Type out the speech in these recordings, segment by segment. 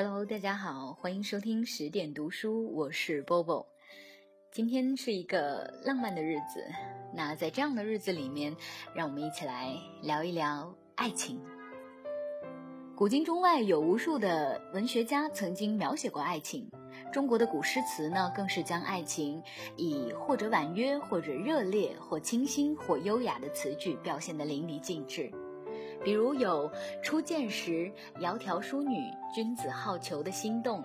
Hello，大家好，欢迎收听十点读书，我是 Bobo。今天是一个浪漫的日子，那在这样的日子里面，让我们一起来聊一聊爱情。古今中外有无数的文学家曾经描写过爱情，中国的古诗词呢，更是将爱情以或者婉约，或者热烈，或清新，或优雅的词句表现得淋漓尽致。比如有初见时窈窕淑女，君子好逑的心动；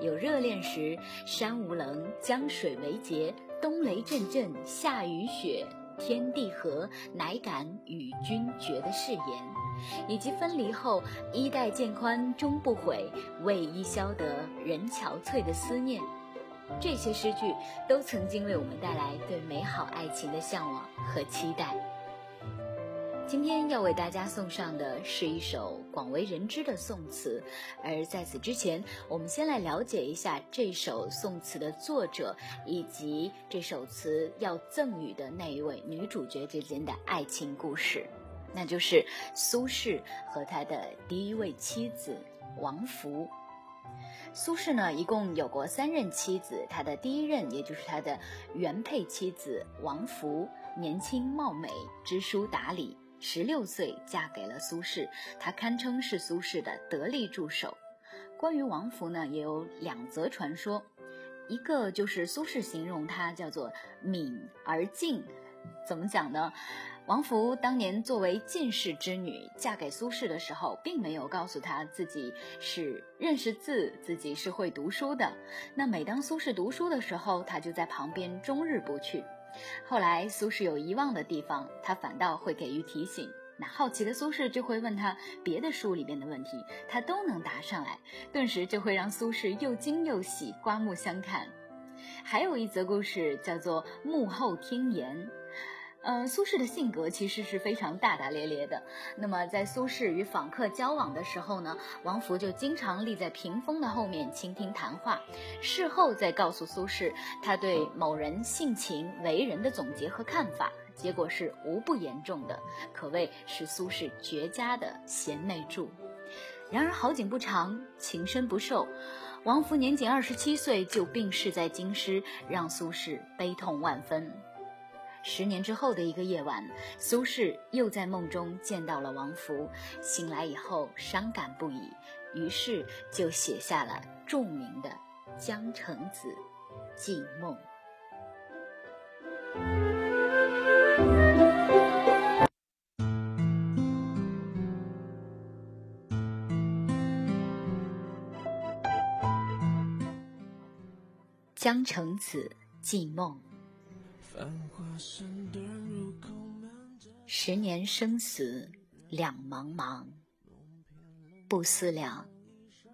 有热恋时山无棱，江水为竭，冬雷阵阵，夏雨雪，天地合，乃敢与君绝的誓言；以及分离后衣带渐宽终不悔，为伊消得人憔悴的思念。这些诗句都曾经为我们带来对美好爱情的向往和期待。今天要为大家送上的是一首广为人知的宋词，而在此之前，我们先来了解一下这首宋词的作者以及这首词要赠予的那一位女主角之间的爱情故事，那就是苏轼和他的第一位妻子王弗。苏轼呢，一共有过三任妻子，他的第一任也就是他的原配妻子王弗，年轻貌美，知书达理。十六岁嫁给了苏轼，她堪称是苏轼的得力助手。关于王弗呢，也有两则传说，一个就是苏轼形容她叫做敏而静，怎么讲呢？王弗当年作为进士之女嫁给苏轼的时候，并没有告诉他自己是认识字，自己是会读书的。那每当苏轼读书的时候，他就在旁边终日不去。后来苏轼有遗忘的地方，他反倒会给予提醒。那好奇的苏轼就会问他别的书里面的问题，他都能答上来，顿时就会让苏轼又惊又喜，刮目相看。还有一则故事叫做“幕后听言”。呃，苏轼的性格其实是非常大大咧咧的。那么，在苏轼与访客交往的时候呢，王弗就经常立在屏风的后面倾听谈话，事后再告诉苏轼他对某人性情为人的总结和看法，结果是无不言重的，可谓是苏轼绝佳的贤内助。然而好景不长，情深不寿，王弗年仅二十七岁就病逝在京师，让苏轼悲痛万分。十年之后的一个夜晚，苏轼又在梦中见到了王弗。醒来以后，伤感不已，于是就写下了著名的《江城子·寄梦》。《江城子·寄梦》。十年生死两茫茫，不思量，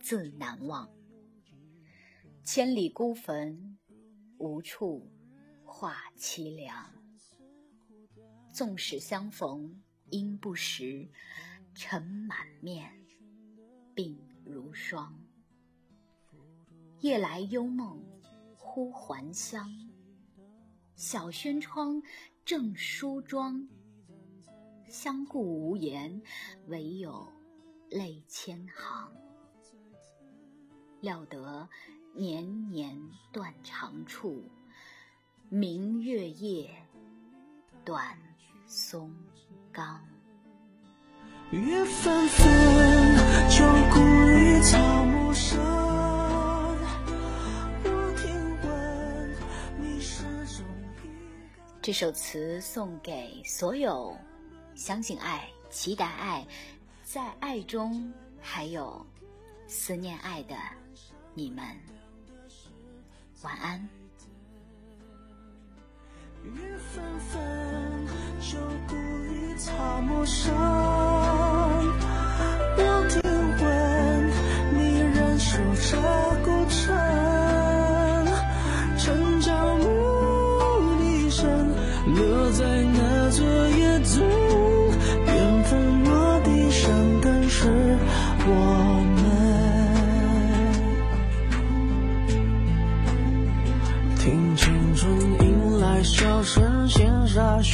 自难忘。千里孤坟，无处话凄凉。纵使相逢应不识，尘满面，鬓如霜。夜来幽梦忽还乡。小轩窗，正梳妆，相顾无言，唯有泪千行。料得年年断肠处，明月夜，短松冈。月纷纷，旧故这首词送给所有相信爱、期待爱、在爱中还有思念爱的你们，晚安。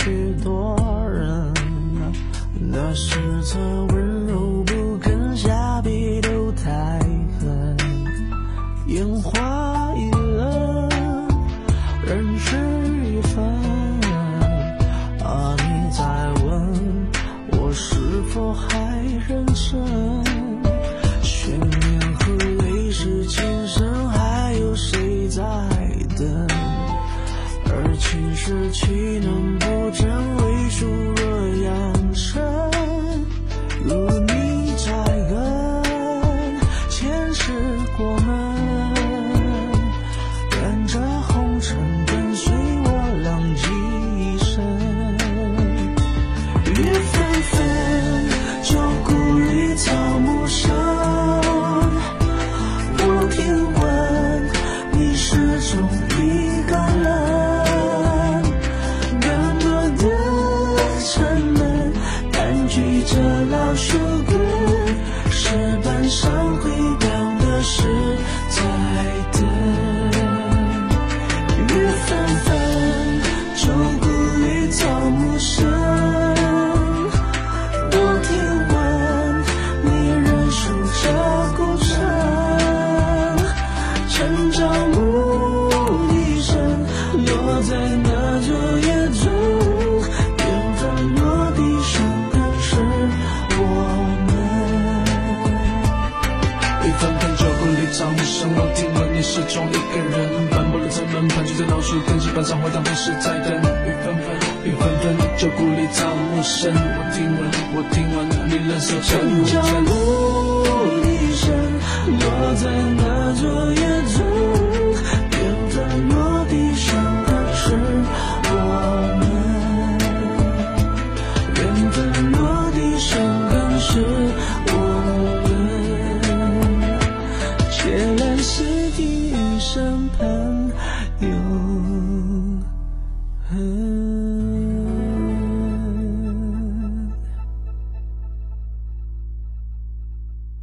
许多在那昨夜中，缘分落地是我们。雨纷纷，旧故里草木深，我听闻你始终一个人，斑驳的城门，盘踞在老树根，基板上回荡的是在等。雨纷纷，雨纷纷，旧故里草木深，我听闻，我听闻你仍守着古朝城。暮笛声落在那座夜是听雨声盼